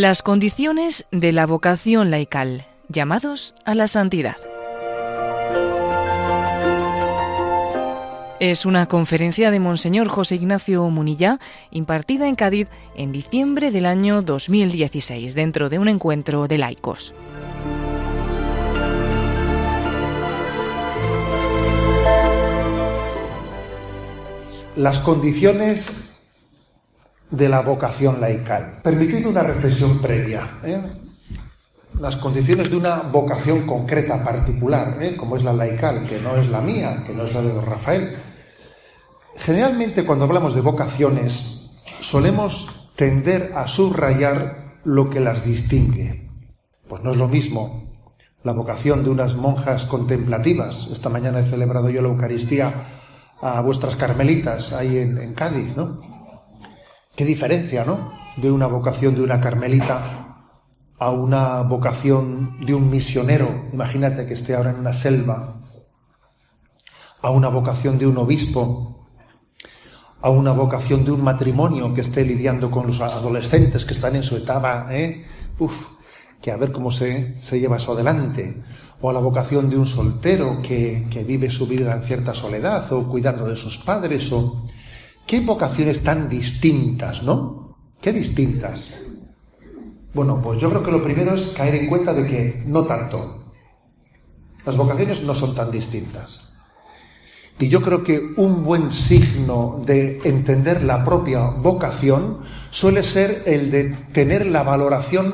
Las condiciones de la vocación laical, llamados a la santidad. Es una conferencia de Monseñor José Ignacio Munilla impartida en Cádiz en diciembre del año 2016 dentro de un encuentro de laicos. Las condiciones de la vocación laical. Permitid una reflexión previa. ¿eh? Las condiciones de una vocación concreta, particular, ¿eh? como es la laical, que no es la mía, que no es la de don Rafael. Generalmente cuando hablamos de vocaciones solemos tender a subrayar lo que las distingue. Pues no es lo mismo la vocación de unas monjas contemplativas. Esta mañana he celebrado yo la Eucaristía a vuestras carmelitas ahí en, en Cádiz, ¿no? Qué diferencia, ¿no? De una vocación de una carmelita a una vocación de un misionero. Imagínate que esté ahora en una selva. A una vocación de un obispo. A una vocación de un matrimonio que esté lidiando con los adolescentes que están en su etapa, ¿eh? Uf, que a ver cómo se, se lleva eso adelante. O a la vocación de un soltero que, que vive su vida en cierta soledad o cuidando de sus padres o Qué vocaciones tan distintas, ¿no? Qué distintas. Bueno, pues yo creo que lo primero es caer en cuenta de que no tanto. Las vocaciones no son tan distintas. Y yo creo que un buen signo de entender la propia vocación suele ser el de tener la valoración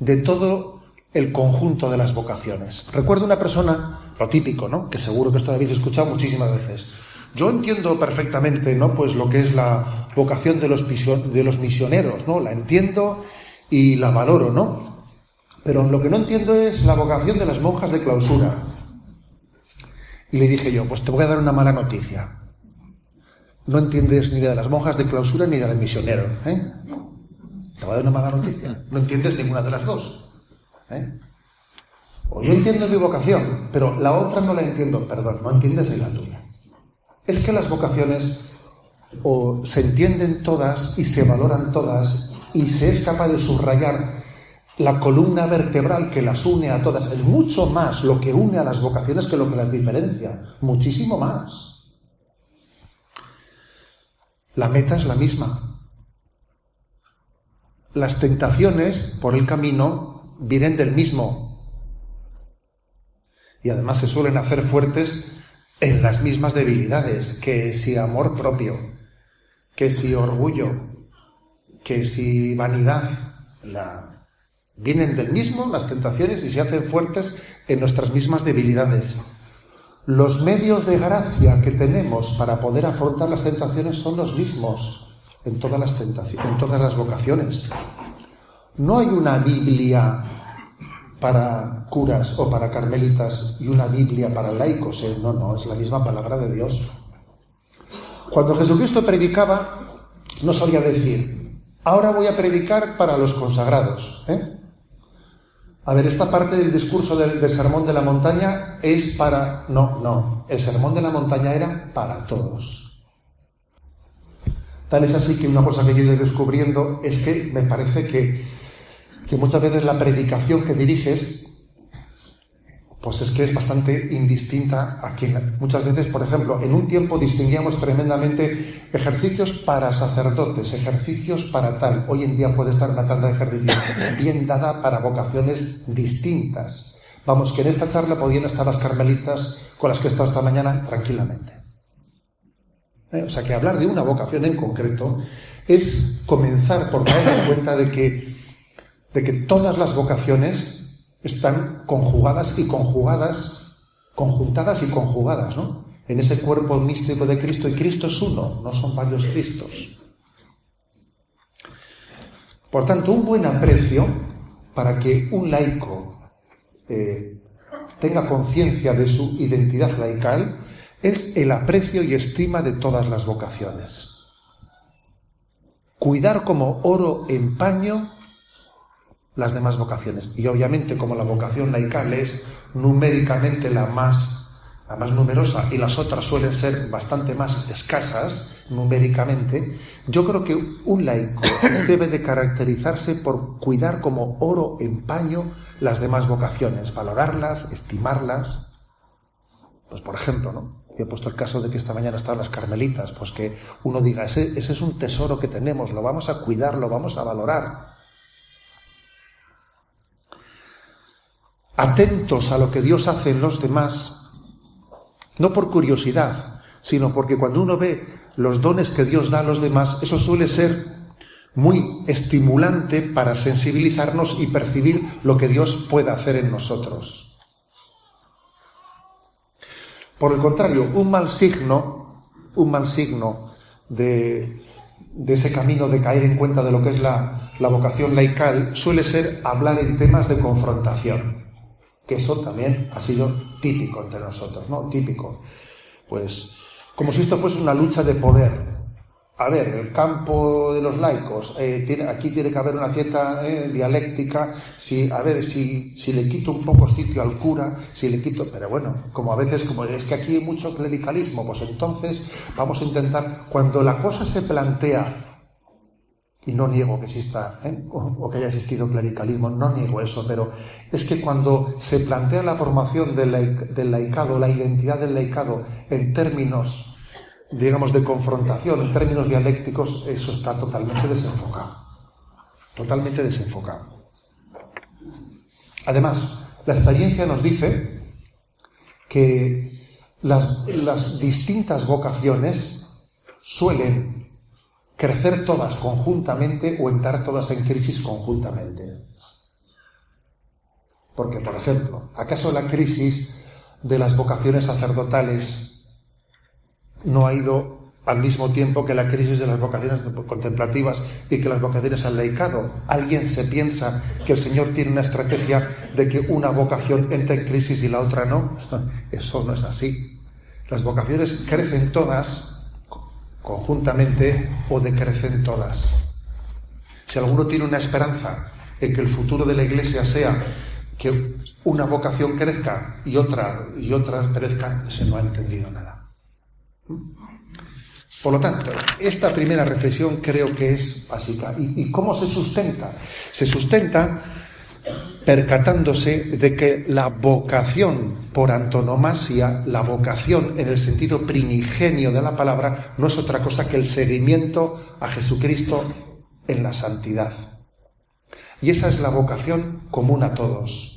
de todo el conjunto de las vocaciones. Recuerdo una persona, lo típico, ¿no? Que seguro que esto habéis escuchado muchísimas veces. Yo entiendo perfectamente, ¿no? Pues lo que es la vocación de los, misioneros, ¿no? La entiendo y la valoro, ¿no? Pero lo que no entiendo es la vocación de las monjas de clausura. Y le dije yo, pues te voy a dar una mala noticia. No entiendes ni de las monjas de clausura ni de las misioneros, ¿eh? Te voy a dar una mala noticia. No entiendes ninguna de las dos. ¿eh? O yo entiendo mi vocación, pero la otra no la entiendo. Perdón, no entiendes ni la tuya es que las vocaciones se entienden todas y se valoran todas y se es capaz de subrayar la columna vertebral que las une a todas. Es mucho más lo que une a las vocaciones que lo que las diferencia. Muchísimo más. La meta es la misma. Las tentaciones por el camino vienen del mismo. Y además se suelen hacer fuertes en las mismas debilidades, que si amor propio, que si orgullo, que si vanidad, vienen del mismo las tentaciones y se hacen fuertes en nuestras mismas debilidades. Los medios de gracia que tenemos para poder afrontar las tentaciones son los mismos en todas las en todas las vocaciones. No hay una Biblia para curas o para carmelitas y una Biblia para laicos. ¿eh? No, no, es la misma palabra de Dios. Cuando Jesucristo predicaba, no solía decir, ahora voy a predicar para los consagrados. ¿eh? A ver, esta parte del discurso del, sermón de la montaña es para... No, no, el sermón de la montaña era para todos. Tal es así que una cosa que yo he descubriendo es que me parece que que muchas veces la predicación que diriges, pues es que es bastante indistinta a quien muchas veces, por ejemplo, en un tiempo distinguíamos tremendamente ejercicios para sacerdotes, ejercicios para tal. Hoy en día puede estar una tanda de ejercicios bien dada para vocaciones distintas. Vamos, que en esta charla podían estar las carmelitas con las que he estado esta mañana tranquilamente. ¿Eh? O sea que hablar de una vocación en concreto es comenzar por dar cuenta de que de que todas las vocaciones están conjugadas y conjugadas, conjuntadas y conjugadas, ¿no? En ese cuerpo místico de Cristo, y Cristo es uno, no son varios Cristos. Por tanto, un buen aprecio para que un laico eh, tenga conciencia de su identidad laical es el aprecio y estima de todas las vocaciones. Cuidar como oro en paño las demás vocaciones. Y obviamente como la vocación laical es numéricamente la más la más numerosa, y las otras suelen ser bastante más escasas numéricamente, yo creo que un laico debe de caracterizarse por cuidar como oro en paño las demás vocaciones, valorarlas, estimarlas. Pues por ejemplo, ¿no? Yo he puesto el caso de que esta mañana estaban las carmelitas, pues que uno diga, ese, ese es un tesoro que tenemos, lo vamos a cuidar, lo vamos a valorar. Atentos a lo que Dios hace en los demás, no por curiosidad, sino porque cuando uno ve los dones que Dios da a los demás, eso suele ser muy estimulante para sensibilizarnos y percibir lo que Dios puede hacer en nosotros. Por el contrario, un mal signo, un mal signo de, ese camino de caer en cuenta de lo que es la, la vocación laical suele ser hablar en temas de confrontación, que eso también ha sido típico entre nosotros, ¿no? Típico. Pues como si esto fuese una lucha de poder, a ver, el campo de los laicos, eh, tiene, aquí tiene que haber una cierta eh, dialéctica, si, a ver, si, si le quito un poco sitio al cura, si le quito, pero bueno, como a veces, como es que aquí hay mucho clericalismo, pues entonces vamos a intentar, cuando la cosa se plantea, y no niego que exista, eh, o, que haya existido clericalismo, no niego eso, pero es que cuando se plantea la formación del, laicado, la identidad del laicado en términos digamos, de confrontación en términos dialécticos, eso está totalmente desenfocado. Totalmente desenfocado. Además, la experiencia nos dice que las distintas vocaciones suelen crecer todas conjuntamente o entrar todas en crisis conjuntamente. Porque, por ejemplo, ¿acaso la crisis de las vocaciones sacerdotales no ha ido al mismo tiempo que la crisis de las vocaciones contemplativas y que las vocaciones al laicado. Alguien se piensa que el Señor tiene una estrategia de que una vocación entre en crisis y la otra no. Eso no es así. Las vocaciones crecen todas conjuntamente o decrecen todas. Si alguno tiene una esperanza en que el futuro de la Iglesia sea que una vocación crezca y otra y otra perezca, ese no ha entendido nada. Por lo tanto, esta primera reflexión creo que es básica. ¿Y, cómo se sustenta? Se sustenta percatándose de que la vocación por antonomasia, la vocación en el sentido primigenio de la palabra, no es otra cosa que el seguimiento a Jesucristo en la santidad. Y esa es la vocación común a todos.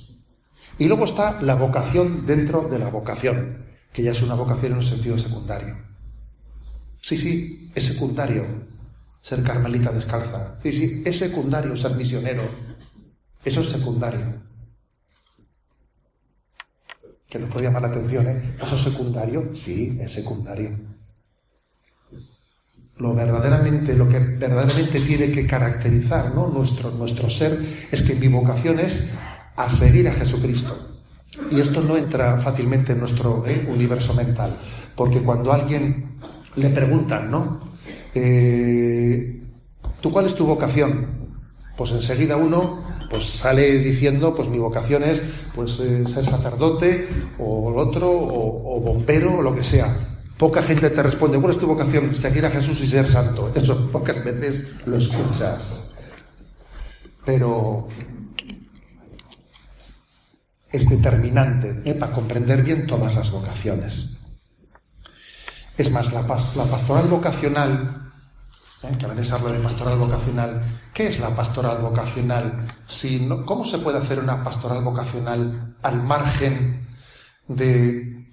Y luego está la vocación dentro de la vocación que ya es una vocación en un sentido secundario. Sí, sí, es secundario ser carmelita descalza. Sí, sí, es secundario ser misionero. Eso es secundario. Que nos puede llamar la atención, ¿eh? ¿Eso es secundario? Sí, es secundario. Lo verdaderamente, lo que verdaderamente tiene que caracterizar ¿no? nuestro, nuestro ser es que mi vocación es a a Jesucristo. Y esto no entra fácilmente en nuestro eh, universo mental, porque cuando a alguien le preguntan, ¿no? Eh, ¿Tú cuál es tu vocación? Pues enseguida uno pues sale diciendo, pues mi vocación es pues eh, ser sacerdote o el otro o, bombero o lo que sea. Poca gente te responde, ¿cuál es tu vocación? Seguir a Jesús y ser santo. Eso pocas veces lo escuchas. Pero es determinante ¿eh? para comprender bien todas las vocaciones. Es más, la, pastoral vocacional, que a veces hablo de pastoral vocacional, ¿qué es la pastoral vocacional? ¿Cómo se puede hacer una pastoral vocacional al margen de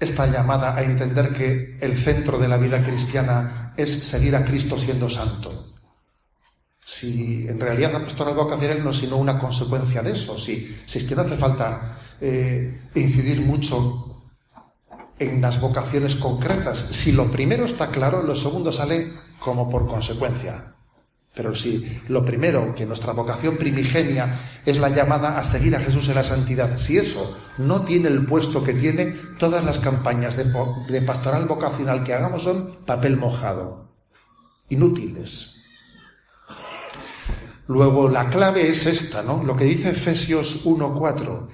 esta llamada a entender que el centro de la vida cristiana es seguir a Cristo siendo santo? Si en realidad la pastoral vocacional no es sino una consecuencia de eso, si, si es que no hace falta eh, incidir mucho en las vocaciones concretas. Si lo primero está claro, lo segundo sale como por consecuencia. Pero si lo primero, que nuestra vocación primigenia es la llamada a seguir a Jesús en la santidad, si eso no tiene el puesto que tiene, todas las campañas de, pastoral vocacional que hagamos son papel mojado, inútiles. Luego la clave es esta, ¿no? Lo que dice Efesios 1.4.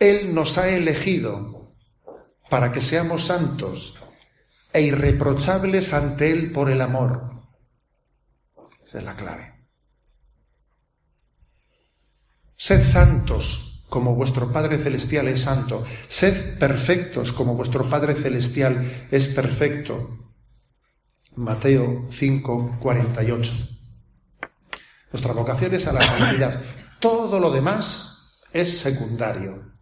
Él nos ha elegido para que seamos santos e irreprochables ante Él por el amor. Esa es la clave. Sed santos como vuestro Padre Celestial es santo. Sed perfectos como vuestro Padre Celestial es perfecto. Mateo 5, 48. Nuestra vocación es a la santidad. Todo lo demás es secundario.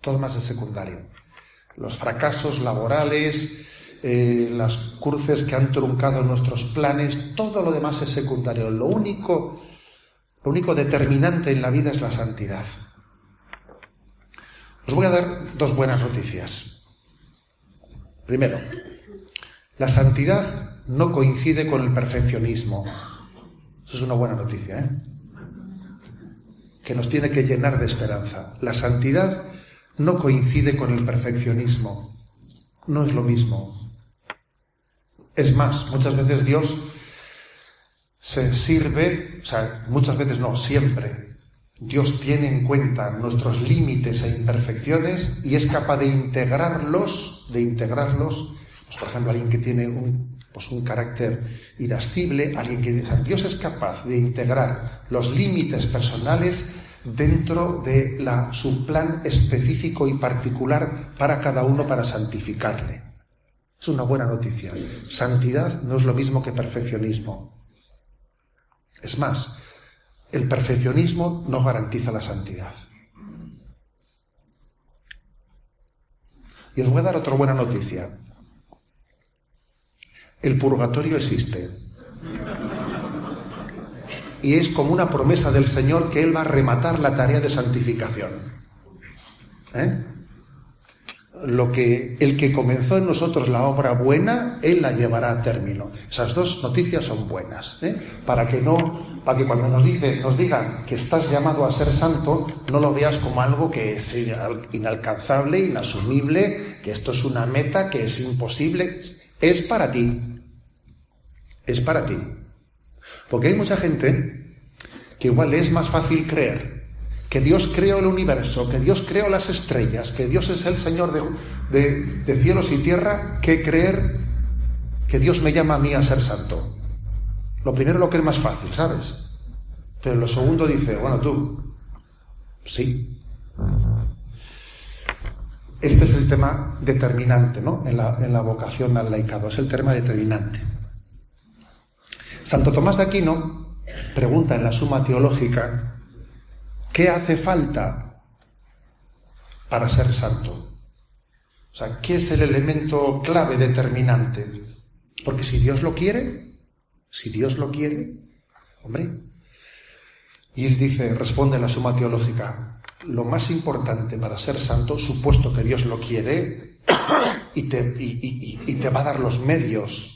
Todo lo demás es secundario. Los fracasos laborales, eh, las cruces que han truncado nuestros planes, todo lo demás es secundario. Lo único, lo único determinante en la vida es la santidad. Os voy a dar dos buenas noticias. Primero, la santidad no coincide con el perfeccionismo. Eso es una buena noticia, ¿eh? que nos tiene que llenar de esperanza. La santidad no coincide con el perfeccionismo. No es lo mismo. Es más, muchas veces Dios se sirve, o sea, muchas veces no, siempre. Dios tiene en cuenta nuestros límites e imperfecciones y es capaz de integrarlos, de integrarlos, pues, por ejemplo, alguien que tiene un, pues, un carácter irascible, alguien que Dios es capaz de integrar los límites personales dentro de la, su plan específico y particular para cada uno para santificarle. Es una buena noticia. Santidad no es lo mismo que perfeccionismo. Es más, el perfeccionismo no garantiza la santidad. Y os voy a dar otra buena noticia. El purgatorio existe. Y es como una promesa del Señor que Él va a rematar la tarea de santificación. ¿Eh? lo que el que comenzó en nosotros la obra buena, él la llevará a término. Esas dos noticias son buenas, ¿eh? para que no, para que cuando nos dice, nos digan que estás llamado a ser santo, no lo veas como algo que es inalcanzable, inasumible, que esto es una meta que es imposible. Es para ti. Es para ti. Porque hay mucha gente que igual es más fácil creer que Dios creó el universo, que Dios creó las estrellas, que Dios es el Señor de, cielos y tierra, que creer que Dios me llama a mí a ser santo. Lo primero lo que es más fácil, ¿sabes? Pero lo segundo dice, bueno, tú, sí. Este es el tema determinante, ¿no? En la, en la vocación al laicado, es el tema determinante. Santo Tomás de Aquino pregunta en la Suma Teológica, ¿Qué hace falta para ser santo? O sea, ¿qué es el elemento clave determinante? Porque si Dios lo quiere, si Dios lo quiere, hombre. Y él dice, responde la suma teológica, lo más importante para ser santo, supuesto que Dios lo quiere, y te, y te va a dar los medios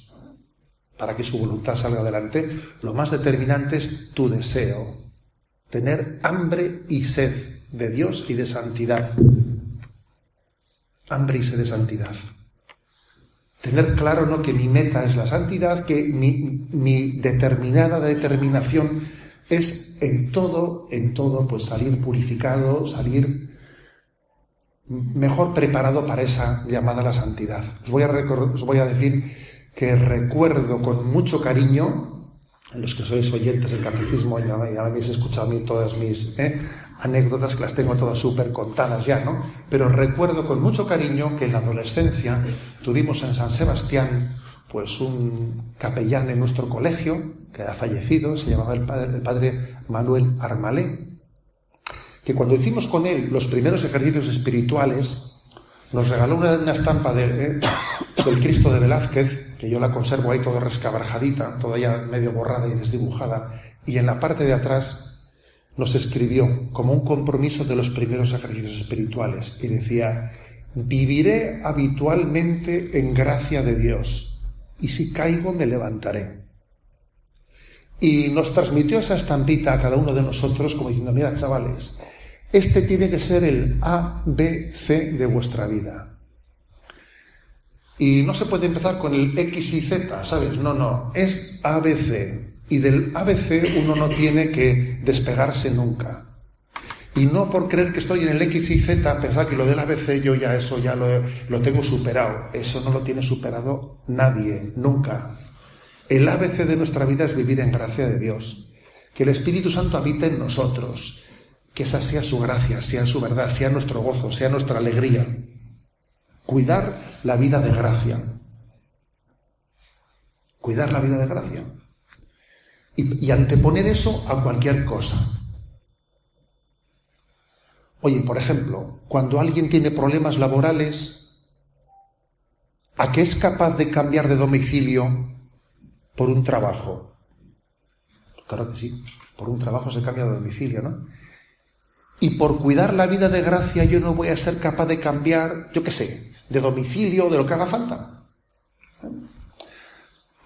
para que su voluntad salga adelante, lo más determinante es tu deseo, tener hambre y sed de Dios y de santidad. Hambre y sed de santidad. Tener claro no que mi meta es la santidad, que mi, mi determinada determinación es en todo, en todo, pues salir purificado, salir mejor preparado para esa llamada a la santidad. Os voy a, os voy a decir que recuerdo con mucho cariño los que sois oyentes del catecismo ya, ya habéis escuchado a mí todas mis ¿eh? anécdotas que las tengo todas súper contadas ya, ¿no? Pero recuerdo con mucho cariño que en la adolescencia tuvimos en San Sebastián pues un capellán en nuestro colegio que ha fallecido, se llamaba el padre, el padre Manuel Armalé, que cuando hicimos con él los primeros ejercicios espirituales, nos regaló una, estampa de, ¿eh? del Cristo de Velázquez que yo la conservo ahí toda rescabarjadita, toda ya medio borrada y desdibujada, y en la parte de atrás nos escribió como un compromiso de los primeros ejercicios espirituales, y decía, viviré habitualmente en gracia de Dios, y si caigo me levantaré. Y nos transmitió esa estampita a cada uno de nosotros como diciendo, mira chavales, este tiene que ser el A, B, C de vuestra vida. Y no se puede empezar con el X y Z, ¿sabes? No, no, es ABC. Y del ABC uno no tiene que despegarse nunca. Y no por creer que estoy en el X y Z, pensar que lo del ABC yo ya eso ya lo, lo tengo superado. Eso no lo tiene superado nadie, nunca. El ABC de nuestra vida es vivir en gracia de Dios. Que el Espíritu Santo habite en nosotros. Que esa sea su gracia, sea su verdad, sea nuestro gozo, sea nuestra alegría. Cuidar la vida de gracia. Cuidar la vida de gracia. Y, anteponer eso a cualquier cosa. Oye, por ejemplo, cuando alguien tiene problemas laborales, ¿a qué es capaz de cambiar de domicilio por un trabajo? Claro que sí, por un trabajo se cambia de domicilio, ¿no? Y por cuidar la vida de gracia yo no voy a ser capaz de cambiar, yo qué sé, de domicilio, de lo que haga falta.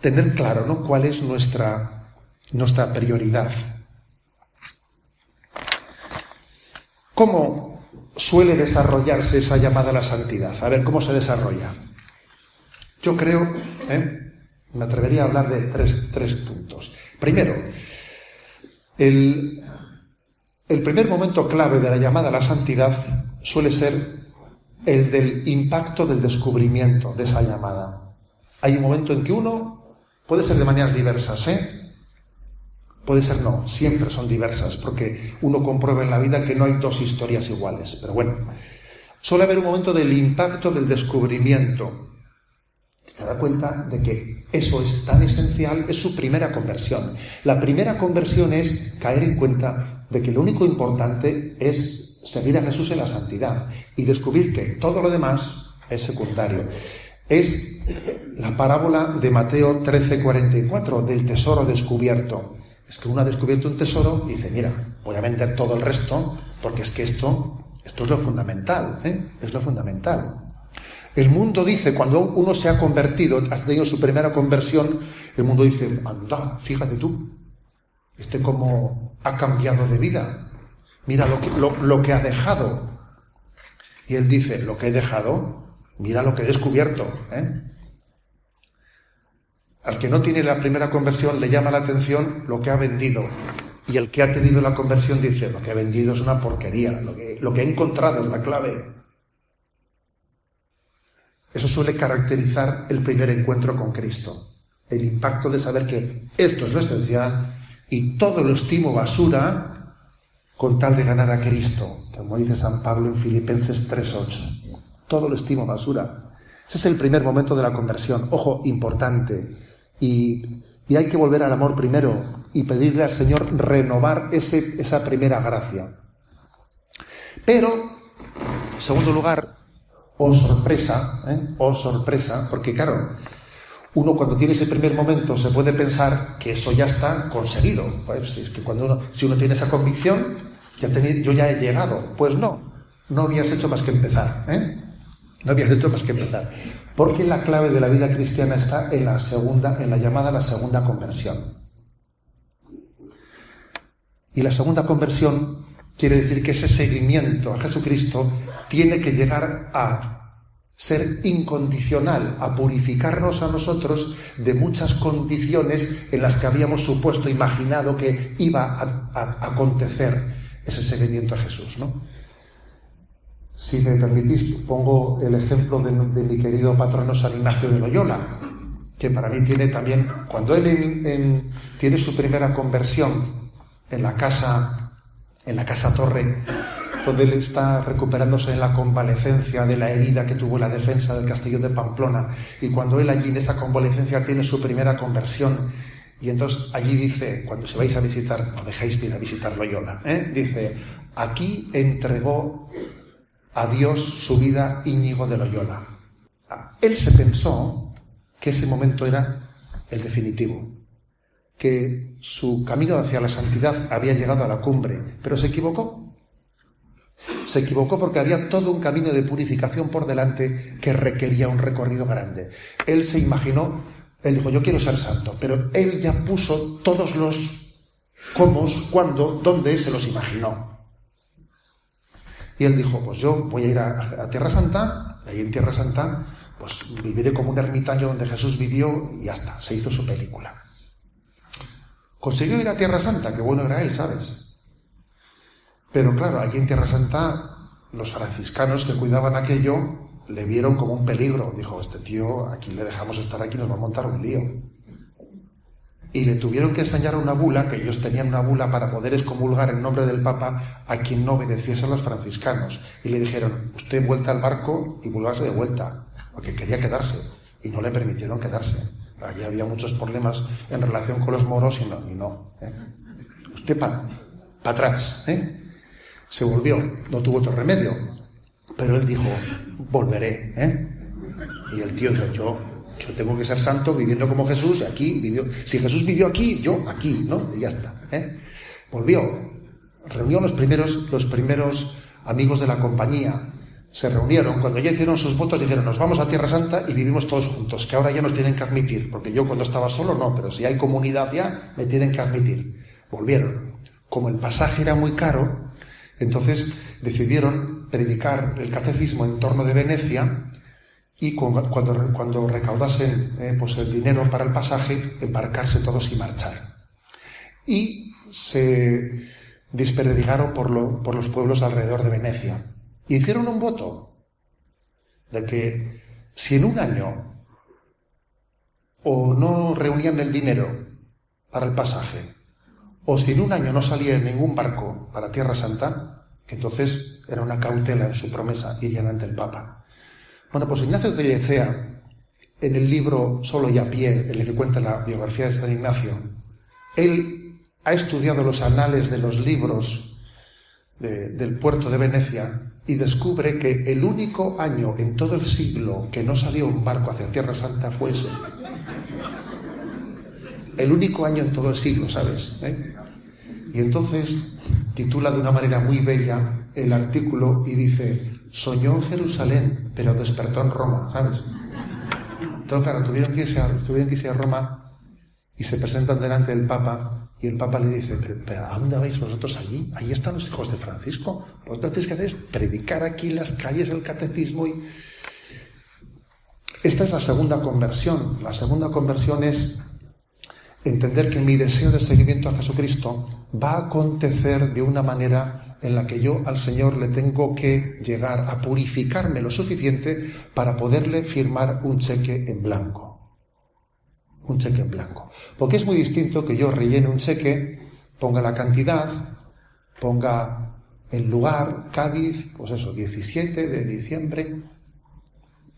Tener claro, ¿no? ¿Cuál es nuestra, nuestra prioridad? ¿Cómo suele desarrollarse esa llamada a la santidad? A ver, ¿cómo se desarrolla? Yo creo, ¿eh? me atrevería a hablar de tres, puntos. Primero, el, el primer momento clave de la llamada a la santidad suele ser el del impacto del descubrimiento de esa llamada. Hay un momento en que uno puede ser de maneras diversas, ¿eh? Puede ser no, siempre son diversas, porque uno comprueba en la vida que no hay dos historias iguales. Pero bueno, suele haber un momento del impacto del descubrimiento. Se da cuenta de que eso es tan esencial, es su primera conversión. La primera conversión es caer en cuenta de que lo único importante es seguir a Jesús en la santidad y descubrir que todo lo demás es secundario. Es la parábola de Mateo 13:44 del tesoro descubierto. Es que uno ha descubierto un tesoro y dice, mira, voy a vender todo el resto porque es que esto, esto es lo fundamental, ¿eh? es lo fundamental. El mundo dice, cuando uno se ha convertido, ha tenido su primera conversión, el mundo dice, anda, fíjate tú, este cómo ha cambiado de vida, mira lo que, lo dejado. Y él dice, lo que he dejado, mira lo que he descubierto. ¿eh? Al que no tiene la primera conversión le llama la atención lo que ha vendido. Y el que ha tenido la conversión dice, lo que ha vendido es una porquería, lo que, lo que he encontrado es la clave. Eso suele caracterizar el primer encuentro con Cristo. El impacto de saber que esto es lo esencial y todo lo estimo basura con tal de ganar a Cristo, como dice San Pablo en Filipenses 3.8. Todo lo estimo basura. Ese es el primer momento de la conversión. Ojo, importante. Y, hay que volver al amor primero y pedirle al Señor renovar ese, esa primera gracia. Pero, en segundo lugar, oh sorpresa, ¿eh? oh sorpresa, porque claro, uno cuando tiene ese primer momento se puede pensar que eso ya está conseguido. Pues es que cuando uno, si uno tiene esa convicción, yo ya he llegado. Pues no, no habías hecho más que empezar. ¿eh? No habías hecho más que empezar. Porque la clave de la vida cristiana está en la segunda, en la llamada la segunda conversión. Y la segunda conversión quiere decir que ese seguimiento a Jesucristo tiene que llegar a ser incondicional, a purificarnos a nosotros de muchas condiciones en las que habíamos supuesto, imaginado que iba a, acontecer ese seguimiento a Jesús, ¿no? Si me permitís, pongo el ejemplo de, mi querido patrono San Ignacio de Loyola, que para mí tiene también, cuando él tiene su primera conversión en la casa, en la casa Torre, donde él está recuperándose en la convalecencia de la herida que tuvo en la defensa del castillo de Pamplona, y cuando él allí en esa convalecencia tiene su primera conversión, y entonces allí dice, cuando se vais a visitar, no dejéis de ir a visitar Loyola, ¿eh? dice, aquí entregó a Dios su vida Íñigo de Loyola. Él se pensó que ese momento era el definitivo, que su camino hacia la santidad había llegado a la cumbre, pero se equivocó. Se equivocó porque había todo un camino de purificación por delante que requería un recorrido grande. Él se imaginó, él dijo, yo quiero ser santo, pero él ya puso todos los cómo, cuándo, dónde se los imaginó. Y él dijo, pues yo voy a ir a, Tierra Santa, y ahí en Tierra Santa, pues viviré como un ermitaño donde Jesús vivió y ya está, se hizo su película. Consiguió ir a Tierra Santa, qué bueno era él, ¿sabes? Pero claro, allí en Tierra Santa, los franciscanos que cuidaban aquello le vieron como un peligro. Dijo, este tío, aquí le dejamos estar aquí, nos va a montar un lío. Y le tuvieron que enseñar una bula, que ellos tenían una bula para poder excomulgar en nombre del Papa a quien no obedeciese a los franciscanos. Y le dijeron, usted vuelta al barco y vuélvase de vuelta, porque quería quedarse. Y no le permitieron quedarse. Allí había muchos problemas en relación con los moros y no. No ¿eh? Usted para atrás. ¿eh? Se volvió, no tuvo otro remedio. Pero él dijo, volveré. ¿eh? Y el tío dijo, yo, yo tengo que ser santo viviendo como Jesús, aquí vivió. Si Jesús vivió aquí, yo aquí, ¿no? Y ya está. ¿eh? Volvió. Reunió los primeros, los primeros amigos de la compañía. Se reunieron, cuando ya hicieron sus votos dijeron, nos vamos a Tierra Santa y vivimos todos juntos, que ahora ya nos tienen que admitir, porque yo cuando estaba solo no, pero si hay comunidad ya, me tienen que admitir. Volvieron. Como el pasaje era muy caro, entonces decidieron predicar el catecismo en torno de Venecia y cuando, cuando recaudasen eh, pues el dinero para el pasaje, embarcarse todos y marchar. Y se desperdigaron por, por los pueblos alrededor de Venecia. Y hicieron un voto de que si en un año o no reunían el dinero para el pasaje, o si en un año no salía ningún barco para Tierra Santa, entonces era una cautela en su promesa, irían ante el Papa. Bueno, pues Ignacio de Lecea, en el libro Solo y a pie, en el que cuenta la biografía de San Ignacio, él ha estudiado los anales de los libros del puerto de Venecia y descubre que el único año en todo el siglo que no salió un barco hacia Tierra Santa fue ese. El único año en todo el siglo, ¿sabes? ¿Eh? Y entonces titula de una manera muy bella el artículo y dice, soñó en Jerusalén, pero despertó en Roma, ¿sabes? Entonces, claro, tuvieron que irse a, tuvieron que irse a Roma y se presentan delante del Papa y el Papa le dice, pero, ¿a dónde vais vosotros allí? Ahí están los hijos de Francisco. Vosotros tenéis que hacer predicar aquí en las calles el catecismo y... Esta es la segunda conversión. La segunda conversión es entender que mi deseo de seguimiento a Jesucristo va a acontecer de una manera en la que yo al Señor le tengo que llegar a purificarme lo suficiente para poderle firmar un cheque en blanco. Un cheque en blanco. Porque es muy distinto que yo rellene un cheque, ponga la cantidad, ponga el lugar, Cádiz, pues eso, 17 de diciembre,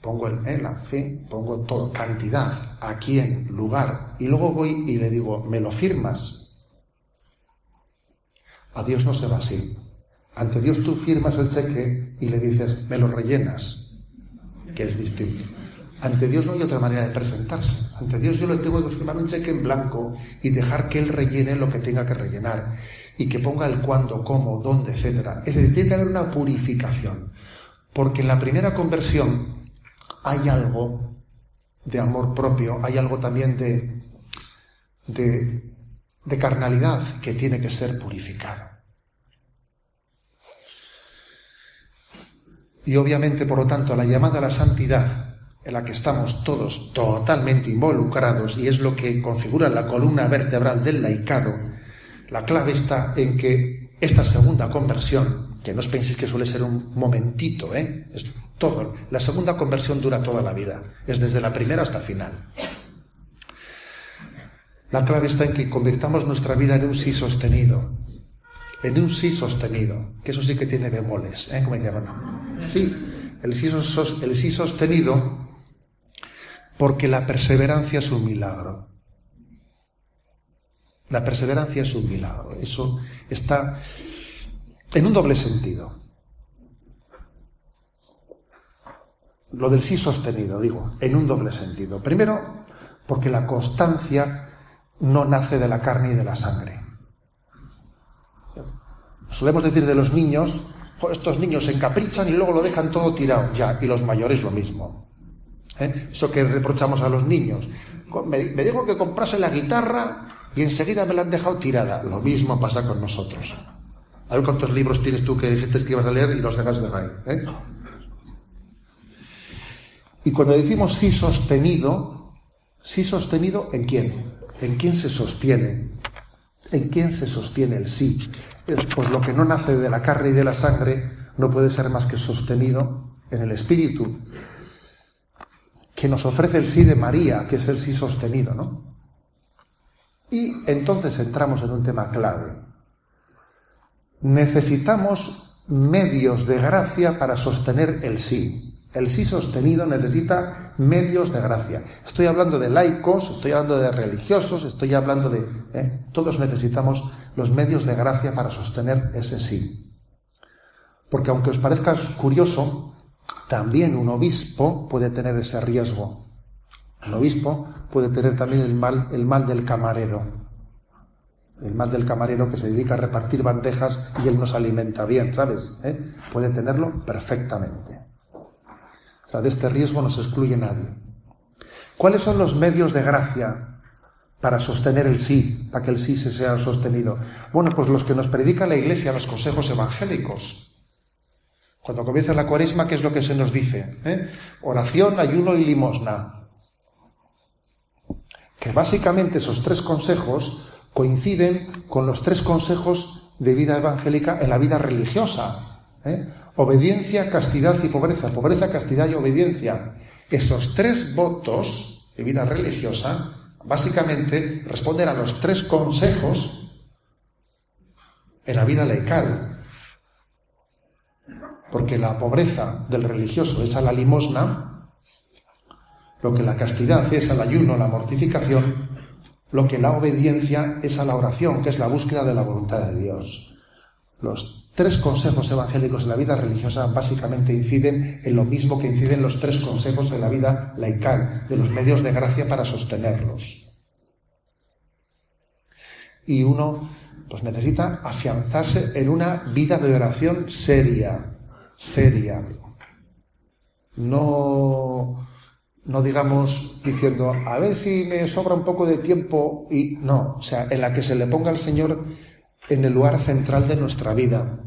pongo el, eh, la fe, pongo todo, cantidad, a quién, lugar, y luego voy y le digo, ¿me lo firmas? A Dios no se va así. Ante Dios tú firmas el cheque y le dices, me lo rellenas, que es distinto. Ante Dios no hay otra manera de presentarse. Ante Dios yo le tengo que firmar un cheque en blanco y dejar que Él rellene lo que tenga que rellenar y que ponga el cuándo, cómo, dónde, etc. Es decir, tiene que haber una purificación. Porque en la primera conversión hay algo de amor propio, hay algo también de, de, carnalidad que tiene que ser purificado. Y obviamente, por lo tanto, la llamada a la santidad, en la que estamos todos totalmente involucrados y es lo que configura la columna vertebral del laicado, la clave está en que esta segunda conversión, que no os penséis que suele ser un momentito, ¿eh? Todo. La segunda conversión dura toda la vida. Es desde la primera hasta el final. La clave está en que convirtamos nuestra vida en un sí sostenido. En un sí sostenido. Que eso sí que tiene bemoles. ¿eh? ¿Cómo llaman? Sí. El sí, el sí sostenido porque la perseverancia es un milagro. La perseverancia es un milagro. Eso está en un doble sentido. Lo del sí sostenido, digo, en un doble sentido. Primero, porque la constancia no nace de la carne y de la sangre. Solemos decir de los niños, estos niños se encaprichan y luego lo dejan todo tirado, ya, y los mayores lo mismo. ¿Eh? Eso que reprochamos a los niños. Me, me dijo que comprase la guitarra y enseguida me la han dejado tirada. Lo mismo pasa con nosotros. A ver cuántos libros tienes tú que dijiste que ibas a leer y los dejas de ahí. ¿eh? Y cuando decimos sí sostenido, sí sostenido en quién? ¿En quién se sostiene? ¿En quién se sostiene el sí? Pues lo que no nace de la carne y de la sangre no puede ser más que sostenido en el Espíritu, que nos ofrece el sí de María, que es el sí sostenido, ¿no? Y entonces entramos en un tema clave. Necesitamos medios de gracia para sostener el sí. El sí sostenido necesita medios de gracia. Estoy hablando de laicos, estoy hablando de religiosos, estoy hablando de... ¿eh? Todos necesitamos los medios de gracia para sostener ese sí. Porque aunque os parezca curioso, también un obispo puede tener ese riesgo. Un obispo puede tener también el mal, el mal del camarero. El mal del camarero que se dedica a repartir bandejas y él nos alimenta bien, ¿sabes? ¿Eh? Puede tenerlo perfectamente. O sea, de este riesgo no se excluye nadie. ¿Cuáles son los medios de gracia para sostener el sí, para que el sí se sea sostenido? Bueno, pues los que nos predica la Iglesia, los consejos evangélicos. Cuando comienza la cuaresma, ¿qué es lo que se nos dice? ¿Eh? Oración, ayuno y limosna. Que básicamente esos tres consejos coinciden con los tres consejos de vida evangélica en la vida religiosa. ¿eh? Obediencia, castidad y pobreza. Pobreza, castidad y obediencia. Esos tres votos de vida religiosa básicamente responden a los tres consejos en la vida laical. Porque la pobreza del religioso es a la limosna, lo que la castidad es al ayuno, la mortificación, lo que la obediencia es a la oración, que es la búsqueda de la voluntad de Dios. Los tres consejos evangélicos en la vida religiosa básicamente inciden en lo mismo que inciden los tres consejos de la vida laical, de los medios de gracia para sostenerlos. Y uno pues necesita afianzarse en una vida de oración seria, seria. No, no digamos diciendo, a ver si me sobra un poco de tiempo y no, o sea, en la que se le ponga al Señor en el lugar central de nuestra vida.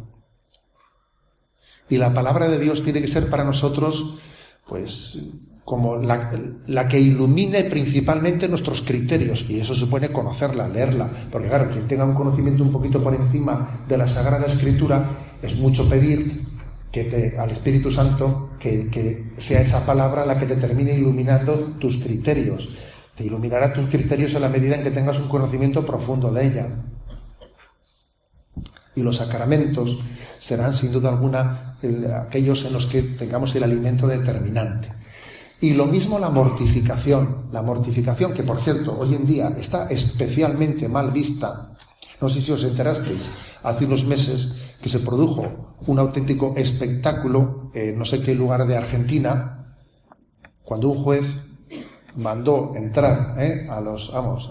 Y la palabra de Dios tiene que ser para nosotros, pues, como la, que ilumine principalmente nuestros criterios. Y eso supone conocerla, leerla. Porque claro, quien tenga un conocimiento un poquito por encima de la Sagrada Escritura, es mucho pedir que al Espíritu Santo que, que sea esa palabra la que te termine iluminando tus criterios. Te iluminará tus criterios en la medida en que tengas un conocimiento profundo de ella. Y los sacramentos serán sin duda alguna aquellos en los que tengamos el alimento determinante. Y lo mismo la mortificación, la mortificación que por cierto hoy en día está especialmente mal vista. No sé si os enterasteis, hace unos meses que se produjo un auténtico espectáculo en no sé qué lugar de Argentina, cuando un juez mandó entrar ¿eh? a los, vamos,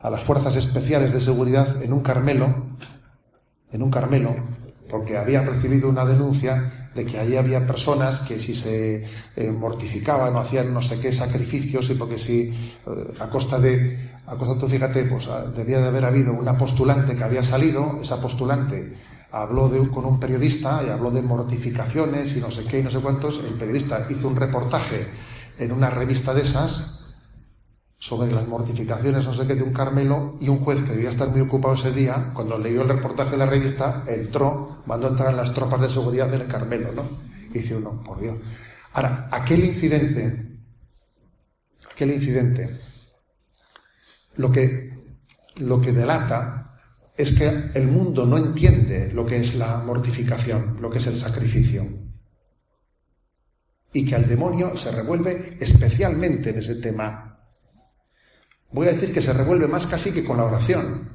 a las fuerzas especiales de seguridad en un Carmelo, en un Carmelo, porque habían recibido una denuncia de que allí había personas que si se eh, mortificaban o hacían no sé qué sacrificios y porque si eh, a costa de, a costa tú fíjate, pues ah, debía de haber habido una postulante que había salido, esa postulante habló de, con un periodista y habló de mortificaciones y no sé qué y no sé cuántos, el periodista hizo un reportaje en una revista de esas sobre las mortificaciones, no sé qué, de un Carmelo, y un juez que debía estar muy ocupado ese día, cuando leyó el reportaje de la revista, entró, mandó entrar en las tropas de seguridad del Carmelo, ¿no? Y dice uno, por Dios. Ahora, aquel incidente, aquel incidente, lo que, lo que delata es que el mundo no entiende lo que es la mortificación, lo que es el sacrificio. Y que al demonio se revuelve especialmente en ese tema Voy a decir que se revuelve más casi que con la oración.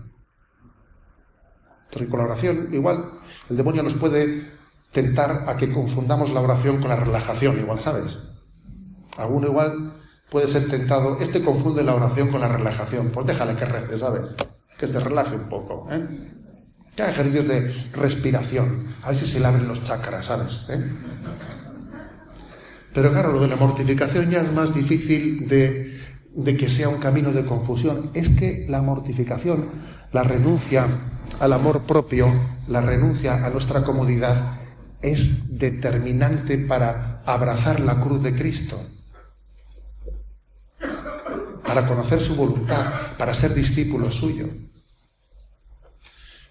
Porque con la oración, igual, el demonio nos puede tentar a que confundamos la oración con la relajación, igual, ¿sabes? Alguno igual puede ser tentado, este confunde la oración con la relajación, pues déjale que rece, ¿sabes? Que se relaje un poco, ¿eh? Que ejercicios de respiración, a ver si se le abren los chakras, ¿sabes? ¿Eh? Pero claro, lo de la mortificación ya es más difícil de de que sea un camino de confusión, es que la mortificación, la renuncia al amor propio, la renuncia a nuestra comodidad, es determinante para abrazar la cruz de Cristo, para conocer su voluntad, para ser discípulo suyo.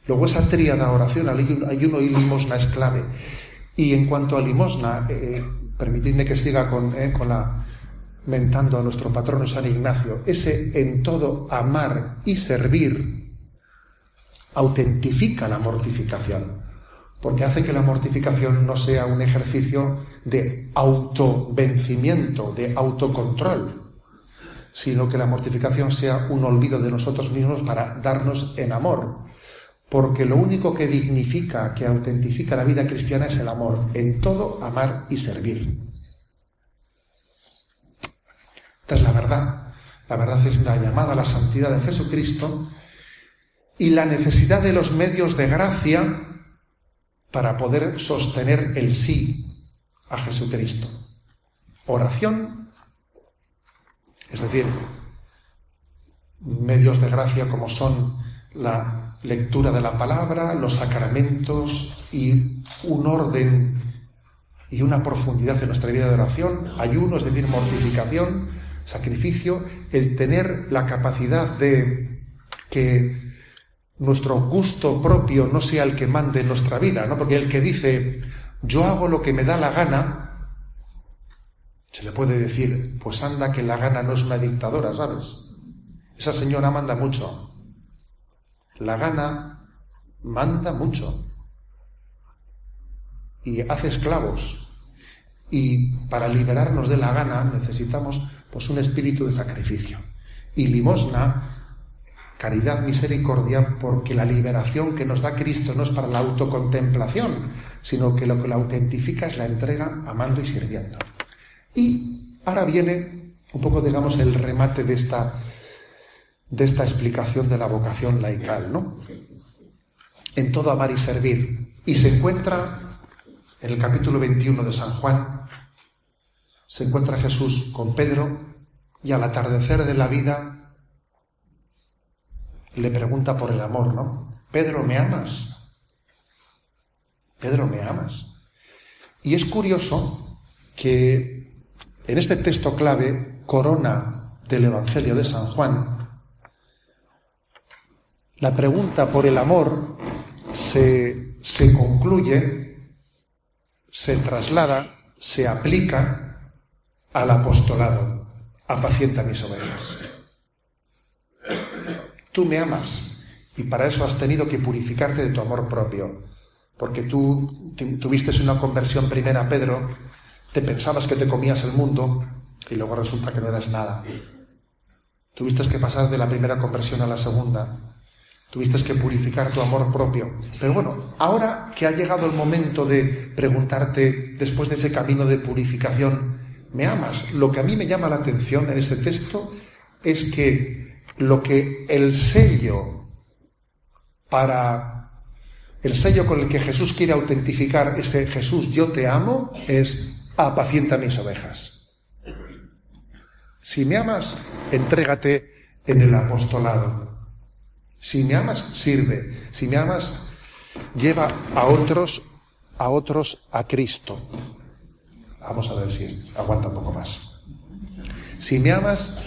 Luego esa tríada oración, ayuno y limosna es clave. Y en cuanto a limosna, eh, permitidme que siga con, eh, con la mentando a nuestro patrono San Ignacio, ese en todo amar y servir autentifica la mortificación, porque hace que la mortificación no sea un ejercicio de autovencimiento, de autocontrol, sino que la mortificación sea un olvido de nosotros mismos para darnos en amor, porque lo único que dignifica, que autentifica la vida cristiana es el amor, en todo amar y servir. Esta es la verdad. La verdad es una llamada a la santidad de Jesucristo y la necesidad de los medios de gracia para poder sostener el sí a Jesucristo. Oración, es decir, medios de gracia como son la lectura de la palabra, los sacramentos y un orden y una profundidad en nuestra vida de oración, ayuno, es decir, mortificación, sacrificio, el tener la capacidad de que nuestro gusto propio no sea el que mande nuestra vida, ¿no? Porque el que dice, yo hago lo que me da la gana, se le puede decir, pues anda que la gana no es una dictadora, ¿sabes? Esa señora manda mucho. La gana manda mucho. Y hace esclavos. Y para liberarnos de la gana necesitamos pues un espíritu de sacrificio. Y limosna, caridad, misericordia, porque la liberación que nos da Cristo no es para la autocontemplación, sino que lo que la autentifica es la entrega amando y sirviendo. Y ahora viene un poco, digamos, el remate de esta, de esta explicación de la vocación laical, ¿no? En todo amar y servir. Y se encuentra en el capítulo 21 de San Juan, se encuentra Jesús con Pedro y al atardecer de la vida le pregunta por el amor, ¿no? Pedro, ¿me amas? Pedro, ¿me amas? Y es curioso que en este texto clave, corona del Evangelio de San Juan, la pregunta por el amor se, se concluye, se traslada, se aplica al apostolado, apacienta mis ovejas. Tú me amas y para eso has tenido que purificarte de tu amor propio, porque tú tuviste una conversión primera, Pedro, te pensabas que te comías el mundo y luego resulta que no eras nada. Tuviste que pasar de la primera conversión a la segunda. Tuviste que purificar tu amor propio. Pero bueno, ahora que ha llegado el momento de preguntarte, después de ese camino de purificación, me amas. Lo que a mí me llama la atención en este texto es que lo que el sello para el sello con el que Jesús quiere autentificar este Jesús yo te amo es apacienta mis ovejas. Si me amas, entrégate en el apostolado. Si me amas, sirve. Si me amas, lleva a otros a otros a Cristo. Vamos a ver si aguanta un poco más. Si me amas,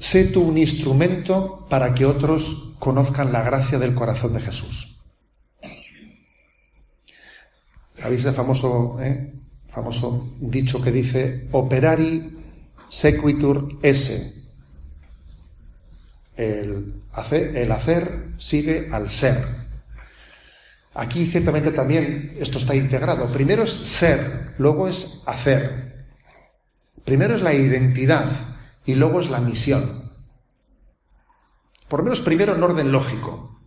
sé tú un instrumento para que otros conozcan la gracia del corazón de Jesús. ¿Sabéis el famoso, eh, famoso dicho que dice operari sequitur esse? El hacer, el hacer sigue al ser. Aquí ciertamente también esto está integrado. Primero es ser, luego es hacer. Primero es la identidad y luego es la misión. Por lo menos primero en orden lógico,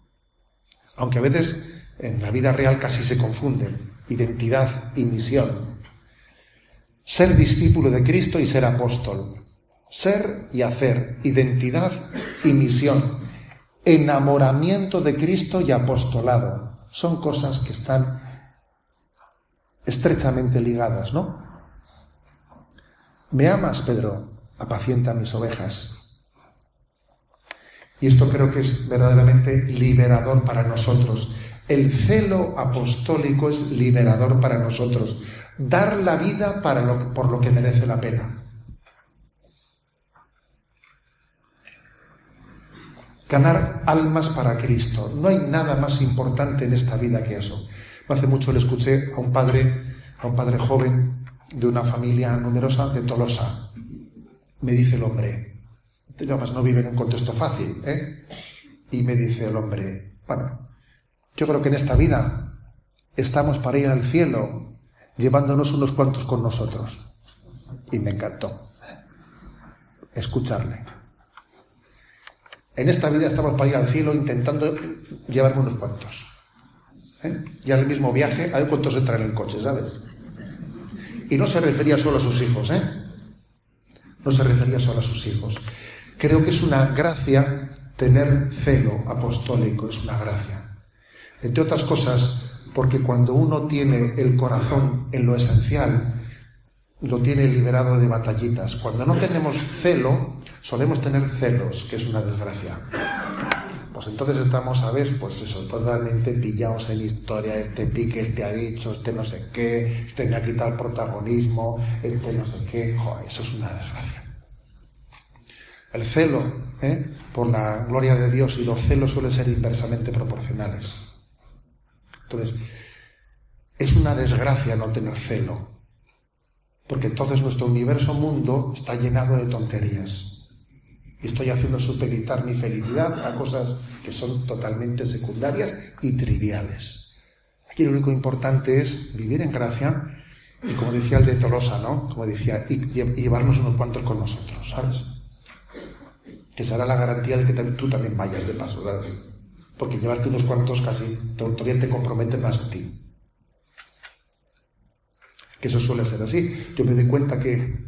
aunque a veces en la vida real casi se confunden identidad y misión. Ser discípulo de Cristo y ser apóstol. Ser y hacer, identidad y misión. Enamoramiento de Cristo y apostolado son cosas que están estrechamente ligadas, ¿no? ¿Me amas, Pedro? Apacienta mis ovejas. Y esto creo que es verdaderamente liberador para nosotros. El celo apostólico es liberador para nosotros. Dar la vida para lo, por lo que merece la pena. Ganar almas para Cristo. No hay nada más importante en esta vida que eso. Hace mucho le escuché a un padre, a un padre joven de una familia numerosa de Tolosa. Me dice el hombre, además no vive en un contexto fácil, ¿eh? Y me dice el hombre, bueno, yo creo que en esta vida estamos para ir al cielo llevándonos unos cuantos con nosotros. Y me encantó escucharle. En esta vida estamos para ir al cielo intentando llevarme unos cuantos. ¿Eh? Y al mismo viaje, hay cuantos entran en el coche, ¿sabes? Y no se refería solo a sus hijos, ¿eh? No se refería solo a sus hijos. Creo que es una gracia tener celo apostólico, es una gracia. Entre otras cosas, porque cuando uno tiene el corazón en lo esencial, lo tiene liberado de batallitas. Cuando no tenemos celo, solemos tener celos, que es una desgracia. Pues entonces estamos, ¿sabes? Pues eso, totalmente pillados en historia, este pique, este ha dicho, este no sé qué, este me ha quitado el protagonismo, este no sé qué, Joder, eso es una desgracia. El celo ¿eh? por la gloria de Dios y los celos suelen ser inversamente proporcionales. Entonces, es una desgracia no tener celo, porque entonces nuestro universo mundo está llenado de tonterías. Y estoy haciendo supeditar mi felicidad a cosas que son totalmente secundarias y triviales. Aquí lo único importante es vivir en gracia y como decía el de Tolosa, ¿no? Como decía, llevarnos unos cuantos con nosotros, ¿sabes? Que será la garantía de que tú también vayas de paso, ¿sabes? Porque llevarte unos cuantos casi todavía te compromete más a ti que eso suele ser así. Yo me doy cuenta que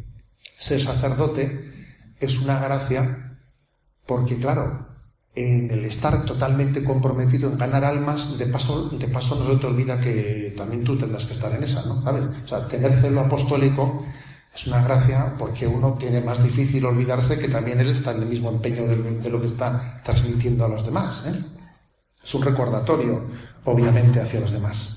ser sacerdote es una gracia porque, claro, en el estar totalmente comprometido en ganar almas, de paso, de paso no se te olvida que también tú tendrás que estar en esa, ¿no? ¿Sabes? O sea, tener celo apostólico es una gracia porque uno tiene más difícil olvidarse que también él está en el mismo empeño de, lo que está transmitiendo a los demás. ¿eh? Es un recordatorio, obviamente, hacia los demás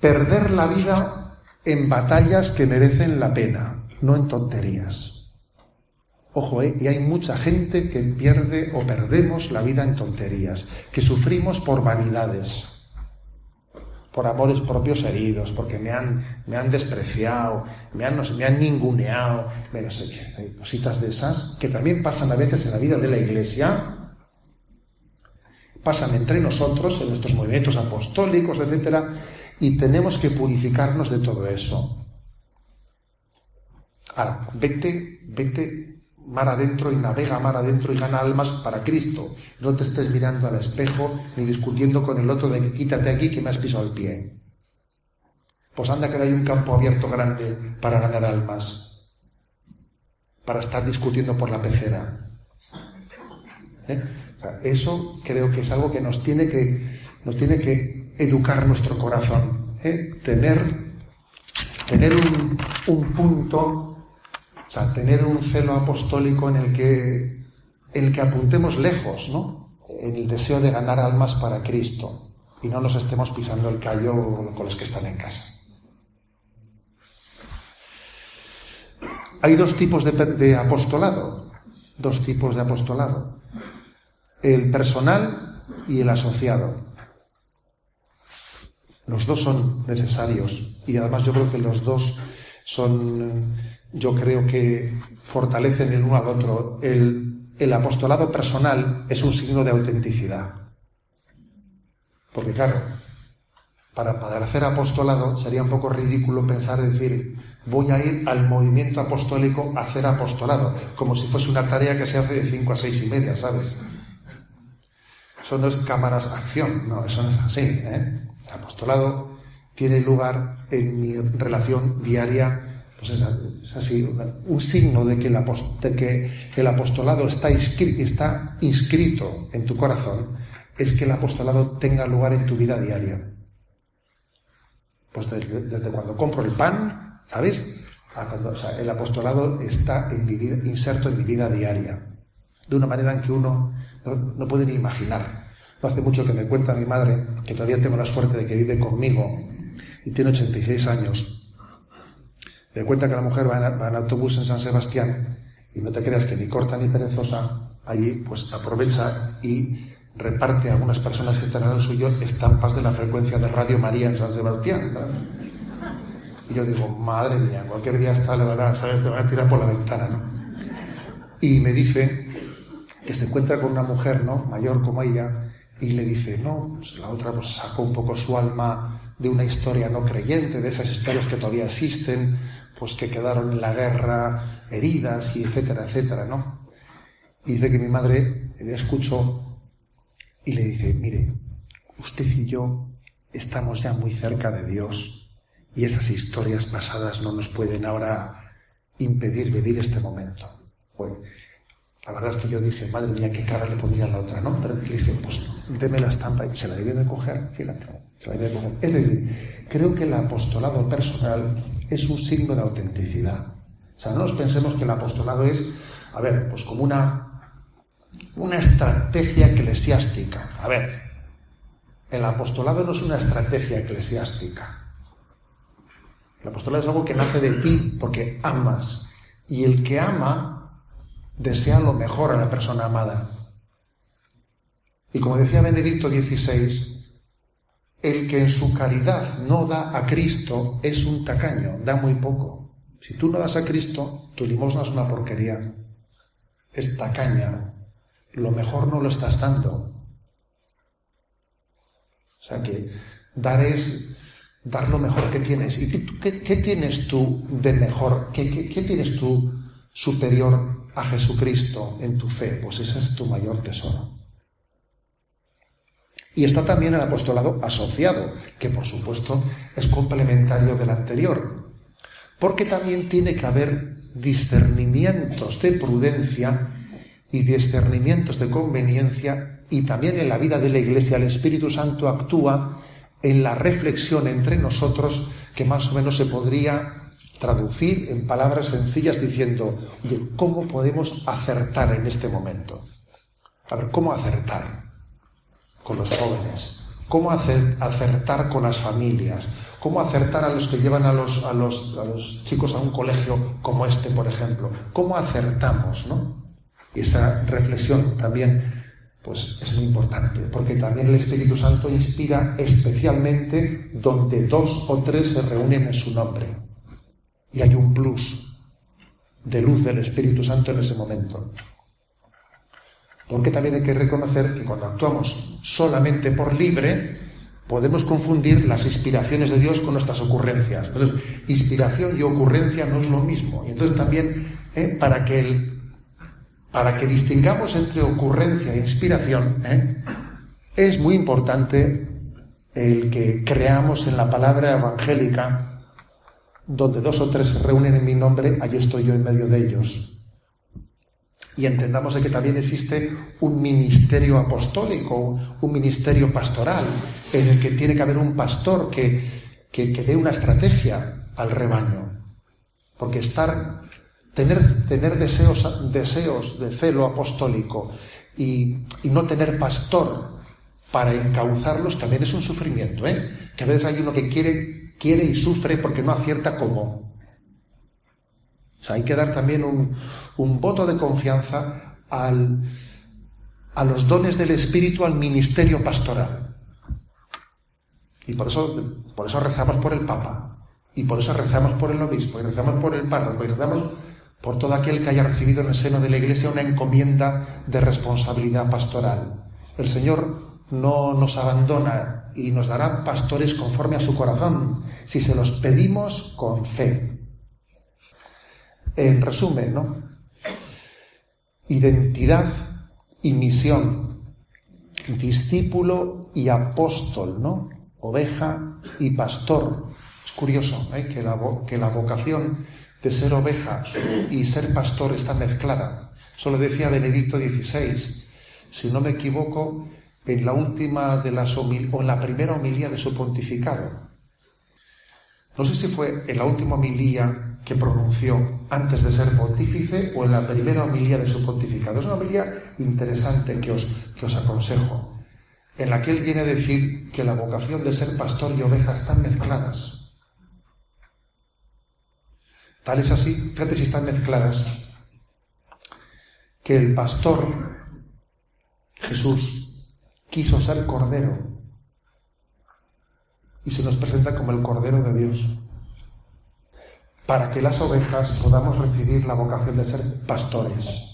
perder la vida en batallas que merecen la pena, no en tonterías. Ojo, ¿eh? y hay mucha gente que pierde o perdemos la vida en tonterías, que sufrimos por vanidades, por amores propios heridos, porque me han, me han despreciado, me han, me han ninguneado, no sé qué, hay cositas de esas que también pasan a veces en la vida de la iglesia, pasan entre nosotros, en nuestros movimientos apostólicos, etcétera, y tenemos que purificarnos de todo eso. Ahora, vete, vete mar adentro y navega mar adentro y gana almas para Cristo. No te estés mirando al espejo ni discutiendo con el otro de que quítate aquí que me has pisado el pie. Pues anda que hay un campo abierto grande para ganar almas, para estar discutiendo por la pecera. ¿Eh? eso creo que es algo que nos tiene que, nos tiene que educar nuestro corazón, ¿eh? tener, tener un, punto, o sea, tener un celo apostólico en el que, el que apuntemos lejos, ¿no? En el deseo de ganar almas para Cristo y no nos estemos pisando el callo con los que están en casa. Hay dos tipos de, de apostolado, dos tipos de apostolado, el personal y el asociado. Los dos son necesarios y además yo creo que los dos son, yo creo que fortalecen el uno al otro. El, el apostolado personal es un signo de autenticidad. Porque claro, para, para hacer apostolado sería un poco ridículo pensar decir, voy a ir al movimiento apostólico a hacer apostolado, como si fuese una tarea que se hace de cinco a seis y media, ¿sabes? Eso no es cámaras acción, no, eso no es así, ¿eh? El apostolado tiene lugar en mi relación diaria, pues es, así, un signo de que, el apostolado está, está inscrito en tu corazón, es que el apostolado tenga lugar en tu vida diaria. Pues desde, cuando compro el pan, ¿sabes? el apostolado está en inserto en mi vida diaria, de una manera en que uno no, no puede ni imaginar. No hace mucho que me cuenta mi madre, que todavía tengo la suerte de que vive conmigo y tiene 86 años. Me cuenta que la mujer va en, autobús en San Sebastián Y no te creas que ni corta ni perezosa, allí pues aprovecha y reparte a algunas personas que están al suyo estampas de la frecuencia de Radio María en San Sebastián. Y yo digo, madre mía, cualquier día está, le ¿sabes? te van a tirar por la ventana, ¿no? Y me dice que se encuentra con una mujer, ¿no? Mayor como ella, y le dice, no, pues la otra pues sacó un poco su alma de una historia no creyente, de esas historias que todavía existen, pues que quedaron en la guerra heridas y etcétera, etcétera, ¿no? Y dice que mi madre le escuchó y le dice, mire, usted y yo estamos ya muy cerca de Dios y esas historias pasadas no nos pueden ahora impedir vivir este momento. Pues, la verdad es que yo dije, madre mía, qué cara le pondría la otra, ¿no? Pero le dije, pues deme la estampa y se la debía de coger, fíjate, se la debía de coger. Es decir, creo que el apostolado personal es un signo de autenticidad. O sea, no nos pensemos que el apostolado es, a ver, pues como una, una estrategia eclesiástica. A ver, el apostolado no es una estrategia eclesiástica. El apostolado es algo que nace de ti porque amas. Y el que ama desea lo mejor a la persona amada. Y como decía Benedicto XVI, el que en su caridad no da a Cristo es un tacaño, da muy poco. Si tú no das a Cristo, tu limosna es una porquería. Es tacaña. Lo mejor no lo estás dando. O sea que dar es dar lo mejor que tienes. ¿Y qué, tienes tú de mejor? ¿Qué, qué tienes tú superior a Jesucristo en tu fe? Pues ese es tu mayor tesoro. Y está también el apostolado asociado, que por supuesto es complementario del anterior, porque también tiene que haber discernimientos de prudencia y discernimientos de conveniencia y también en la vida de la Iglesia el Espíritu Santo actúa en la reflexión entre nosotros que más o menos se podría traducir en palabras sencillas diciendo, oye, ¿cómo podemos acertar en este momento? A ver, ¿cómo acertar? con los jóvenes, cómo acertar con las familias, cómo acertar a los que llevan a los, a los, chicos a un colegio como este, por ejemplo, cómo acertamos, ¿no? Y esa reflexión también pues es muy importante, porque también el Espíritu Santo inspira especialmente donde dos o tres se reúnen en su nombre. Y hay un plus de luz del Espíritu Santo en ese momento. Porque también hay que reconocer que cuando actuamos solamente por libre, podemos confundir las inspiraciones de Dios con nuestras ocurrencias. Entonces, inspiración y ocurrencia no es lo mismo. Y entonces también, eh, para, que para que distingamos entre ocurrencia e inspiración, eh, es muy importante el que creamos en la palabra evangélica, donde dos o tres se reúnen en mi nombre, allí estoy yo en medio de ellos y entendamos que también existe un ministerio apostólico, un ministerio pastoral, en el que tiene que haber un pastor que, que, dé una estrategia al rebaño. Porque estar, tener, tener deseos, deseos de celo apostólico y, no tener pastor para encauzarlos también es un sufrimiento, ¿eh? Que a veces hay uno que quiere, quiere y sufre porque no acierta cómo. O sea, hay que dar también un, voto de confianza al, a los dones del Espíritu, al ministerio pastoral. Y por eso, por eso rezamos por el Papa, y por eso rezamos por el obispo, y rezamos por el párroco, y rezamos por todo aquel que haya recibido en el seno de la Iglesia una encomienda de responsabilidad pastoral. El Señor no nos abandona y nos dará pastores conforme a su corazón, si se los pedimos con fe. En resumen, ¿no? Identidad y misión, discípulo y apóstol, ¿no? Oveja y pastor. Es curioso ¿eh? que, la, que la vocación de ser oveja y ser pastor está mezclada. Eso lo decía Benedicto XVI, si no me equivoco, en la última de las o en la primera homilía de su pontificado. No sé si fue en la última homilía que pronunció antes de ser pontífice o en la primera homilía de su pontificado. Es una homilía interesante que os, que os aconsejo, en la que él viene a decir que la vocación de ser pastor y oveja están mezcladas. Tal es así, fíjate si están mezcladas, que el pastor Jesús quiso ser cordero y se nos presenta como el cordero de Dios para que las ovejas podamos recibir la vocación de ser pastores.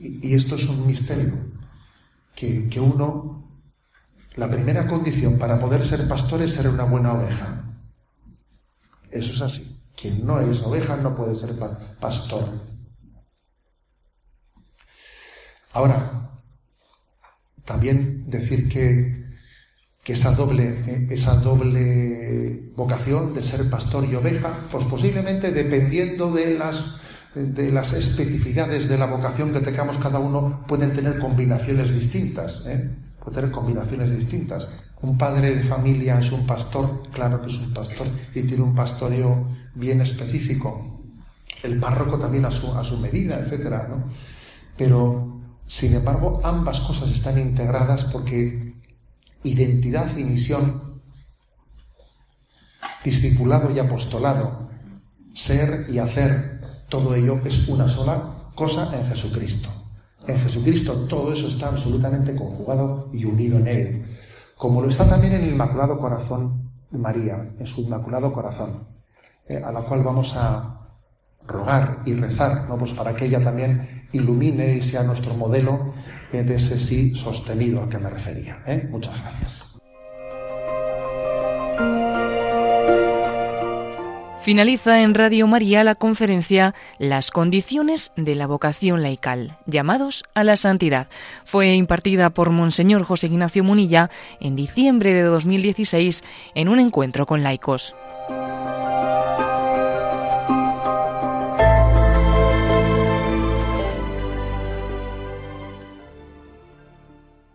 Y, esto es un misterio, que, que uno, la primera condición para poder ser pastor es ser una buena oveja. Eso es así. Quien no es oveja no puede ser pastor. Ahora, también decir que, esa, doble, eh, esa doble vocación de ser pastor y oveja, pues posiblemente dependiendo de las, de las especificidades de la vocación que tengamos cada uno, pueden tener combinaciones distintas. ¿eh? Pueden tener combinaciones distintas. Un padre de familia es un pastor, claro que es un pastor, y tiene un pastoreo bien específico. El párroco también a su, a su medida, etcétera, ¿no? Pero sin embargo, ambas cosas están integradas porque identidad y misión, discipulado y apostolado, ser y hacer, todo ello es una sola cosa en Jesucristo. En Jesucristo todo eso está absolutamente conjugado y unido en Él, como lo está también en el Inmaculado Corazón de María, en su Inmaculado Corazón, eh, a la cual vamos a rogar y rezar, ¿no? pues para que ella también ilumine y sea nuestro modelo de ese sí sostenido al que me refería. ¿eh? Muchas gracias. Finaliza en Radio María la conferencia Las condiciones de la vocación laical, llamados a la santidad. Fue impartida por Monseñor José Ignacio Munilla en diciembre de 2016 en un encuentro con laicos.